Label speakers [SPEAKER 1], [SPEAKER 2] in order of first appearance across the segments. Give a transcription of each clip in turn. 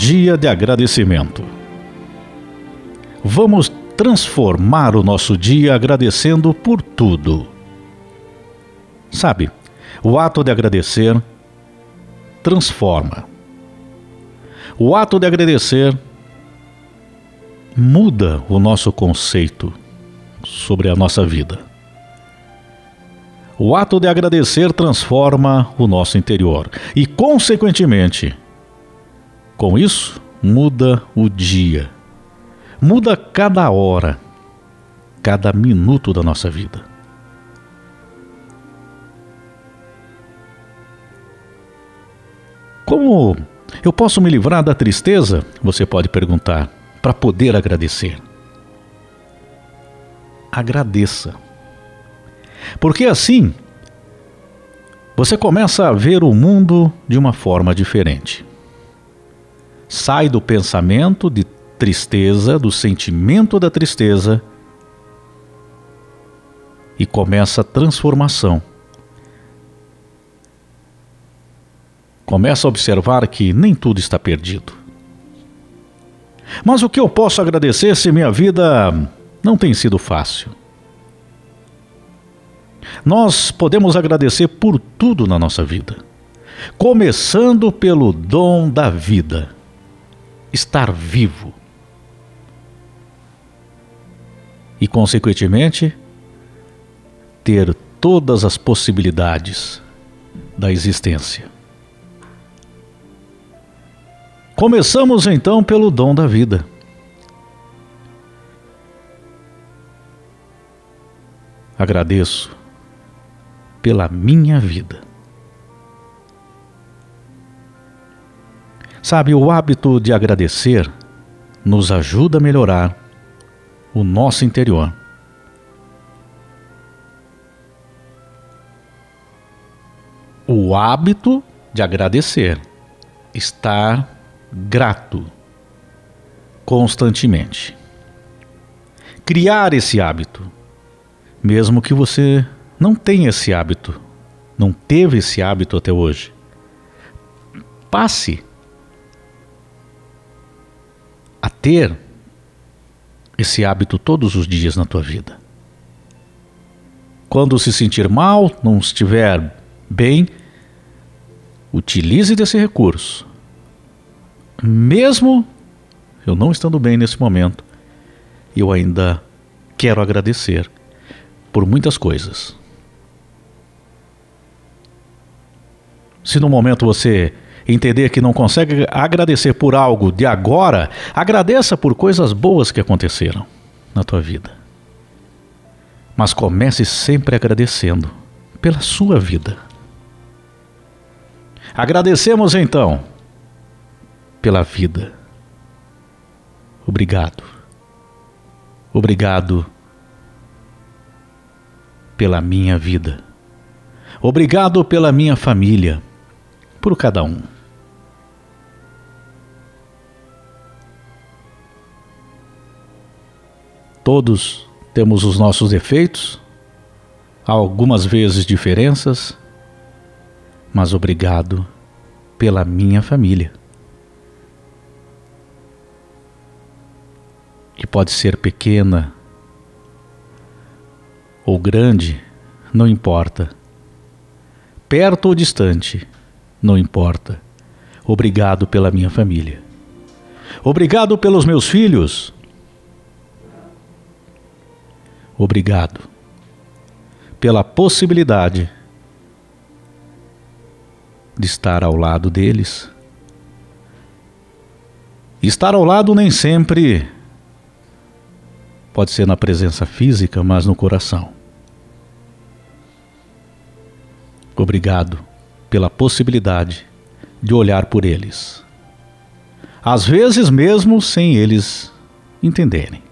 [SPEAKER 1] dia de agradecimento. Vamos transformar o nosso dia agradecendo por tudo. Sabe, o ato de agradecer transforma. O ato de agradecer muda o nosso conceito sobre a nossa vida. O ato de agradecer transforma o nosso interior e, consequentemente, com isso, muda o dia, muda cada hora, cada minuto da nossa vida. Como eu posso me livrar da tristeza? Você pode perguntar, para poder agradecer. Agradeça. Porque assim você começa a ver o mundo de uma forma diferente. Sai do pensamento de tristeza, do sentimento da tristeza e começa a transformação. Começa a observar que nem tudo está perdido. Mas o que eu posso agradecer se minha vida não tem sido fácil? Nós podemos agradecer por tudo na nossa vida, começando pelo dom da vida, estar vivo. E, consequentemente, ter todas as possibilidades da existência. Começamos então pelo dom da vida. Agradeço pela minha vida. Sabe, o hábito de agradecer nos ajuda a melhorar o nosso interior. O hábito de agradecer, estar grato constantemente. Criar esse hábito, mesmo que você não tem esse hábito, não teve esse hábito até hoje, passe ter esse hábito todos os dias na tua vida. Quando se sentir mal, não estiver bem, utilize desse recurso. Mesmo eu não estando bem nesse momento, eu ainda quero agradecer por muitas coisas. Se no momento você entender que não consegue agradecer por algo de agora, agradeça por coisas boas que aconteceram na tua vida. Mas comece sempre agradecendo pela sua vida. Agradecemos então pela vida. Obrigado. Obrigado pela minha vida. Obrigado pela minha família por cada um. Todos temos os nossos defeitos, algumas vezes diferenças, mas obrigado pela minha família. Que pode ser pequena ou grande, não importa. Perto ou distante, não importa. Obrigado pela minha família. Obrigado pelos meus filhos. Obrigado pela possibilidade de estar ao lado deles. Estar ao lado nem sempre pode ser na presença física, mas no coração. Obrigado pela possibilidade de olhar por eles. Às vezes, mesmo sem eles entenderem.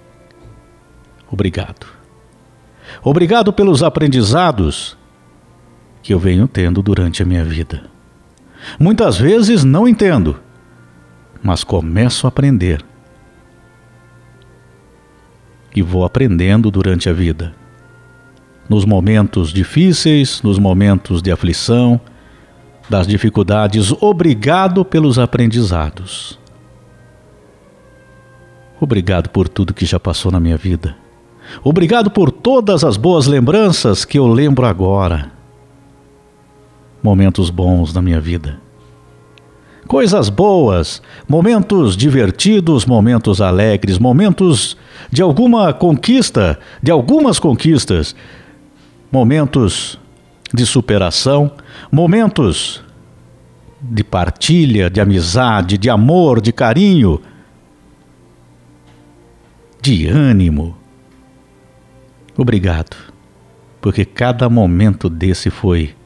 [SPEAKER 1] Obrigado. Obrigado pelos aprendizados que eu venho tendo durante a minha vida. Muitas vezes não entendo, mas começo a aprender. E vou aprendendo durante a vida. Nos momentos difíceis, nos momentos de aflição, das dificuldades, obrigado pelos aprendizados. Obrigado por tudo que já passou na minha vida. Obrigado por todas as boas lembranças que eu lembro agora. Momentos bons na minha vida. Coisas boas, momentos divertidos, momentos alegres, momentos de alguma conquista, de algumas conquistas, momentos de superação, momentos de partilha, de amizade, de amor, de carinho, de ânimo. Obrigado, porque cada momento desse foi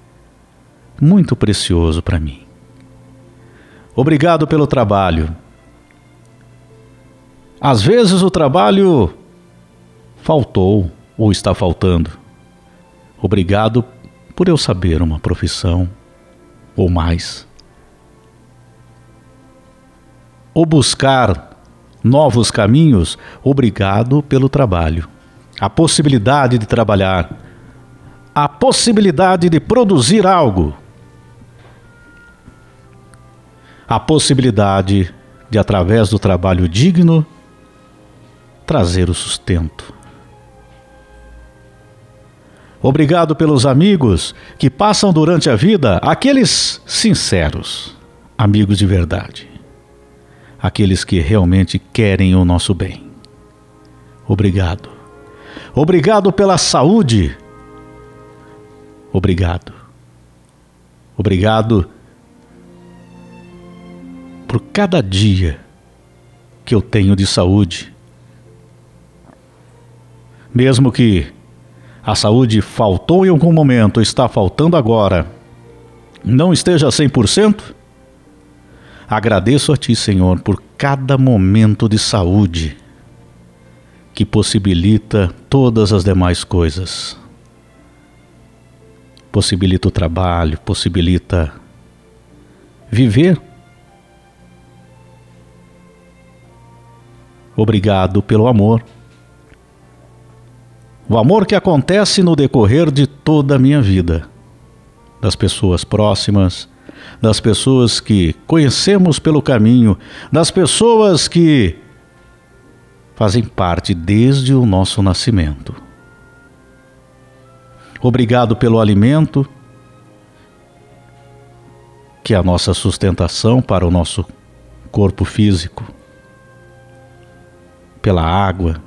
[SPEAKER 1] muito precioso para mim. Obrigado pelo trabalho. Às vezes o trabalho faltou ou está faltando. Obrigado por eu saber uma profissão ou mais. Ou buscar novos caminhos, obrigado pelo trabalho. A possibilidade de trabalhar, a possibilidade de produzir algo, a possibilidade de, através do trabalho digno, trazer o sustento. Obrigado pelos amigos que passam durante a vida, aqueles sinceros, amigos de verdade, aqueles que realmente querem o nosso bem. Obrigado. Obrigado pela saúde. Obrigado. Obrigado por cada dia que eu tenho de saúde. Mesmo que a saúde faltou em algum momento, está faltando agora, não esteja 100%, agradeço a Ti, Senhor, por cada momento de saúde que possibilita todas as demais coisas. Possibilita o trabalho, possibilita viver Obrigado pelo amor. O amor que acontece no decorrer de toda a minha vida, das pessoas próximas, das pessoas que conhecemos pelo caminho, das pessoas que fazem parte desde o nosso nascimento. Obrigado pelo alimento, que é a nossa sustentação para o nosso corpo físico pela água.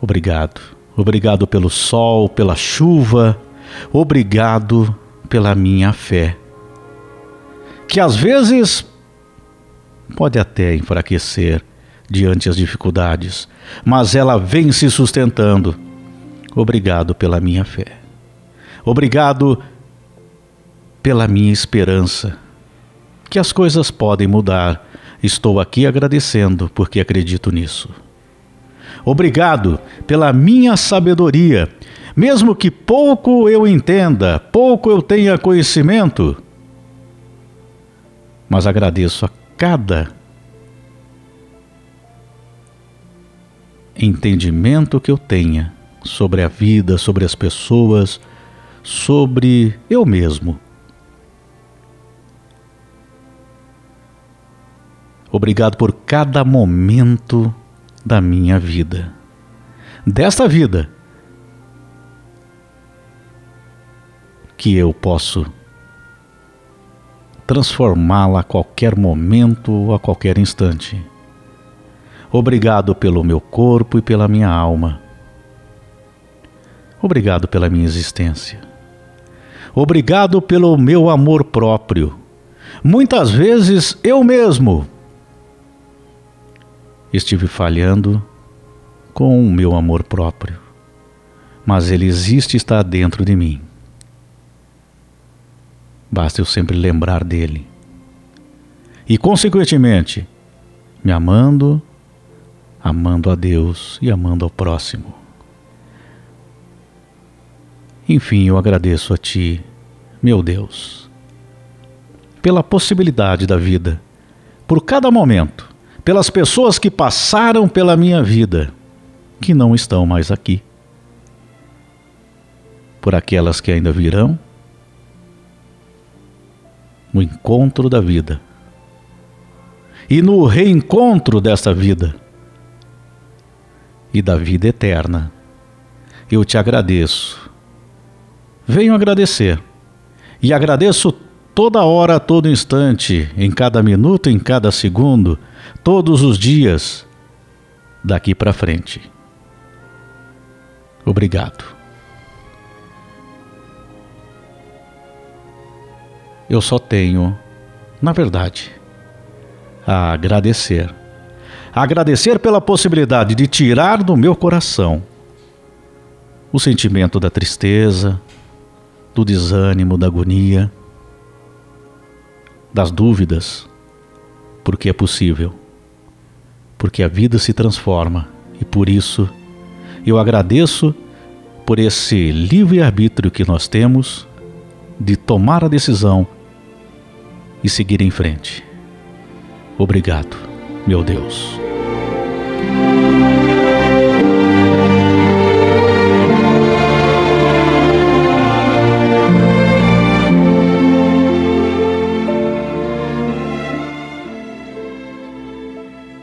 [SPEAKER 1] Obrigado. Obrigado pelo sol, pela chuva. Obrigado pela minha fé. Que às vezes pode até enfraquecer diante as dificuldades, mas ela vem se sustentando. Obrigado pela minha fé. Obrigado pela minha esperança. Que as coisas podem mudar Estou aqui agradecendo porque acredito nisso. Obrigado pela minha sabedoria, mesmo que pouco eu entenda, pouco eu tenha conhecimento, mas agradeço a cada entendimento que eu tenha sobre a vida, sobre as pessoas, sobre eu mesmo. Obrigado por cada momento da minha vida. Desta vida que eu posso transformá-la a qualquer momento a qualquer instante. Obrigado pelo meu corpo e pela minha alma. Obrigado pela minha existência. Obrigado pelo meu amor próprio. Muitas vezes eu mesmo estive falhando com o meu amor próprio, mas ele existe e está dentro de mim. Basta eu sempre lembrar dele. E, consequentemente, me amando, amando a Deus e amando ao próximo. Enfim, eu agradeço a Ti, meu Deus, pela possibilidade da vida, por cada momento, pelas pessoas que passaram pela minha vida, que não estão mais aqui, por aquelas que ainda virão, no encontro da vida. E no reencontro desta vida, e da vida eterna. Eu te agradeço. Venho agradecer. E agradeço toda hora, todo instante, em cada minuto, em cada segundo, todos os dias, daqui para frente. Obrigado. Eu só tenho, na verdade, a agradecer. Agradecer pela possibilidade de tirar do meu coração o sentimento da tristeza, do desânimo, da agonia, das dúvidas, porque é possível, porque a vida se transforma e por isso eu agradeço por esse livre-arbítrio que nós temos de tomar a decisão e seguir em frente. Obrigado, meu Deus.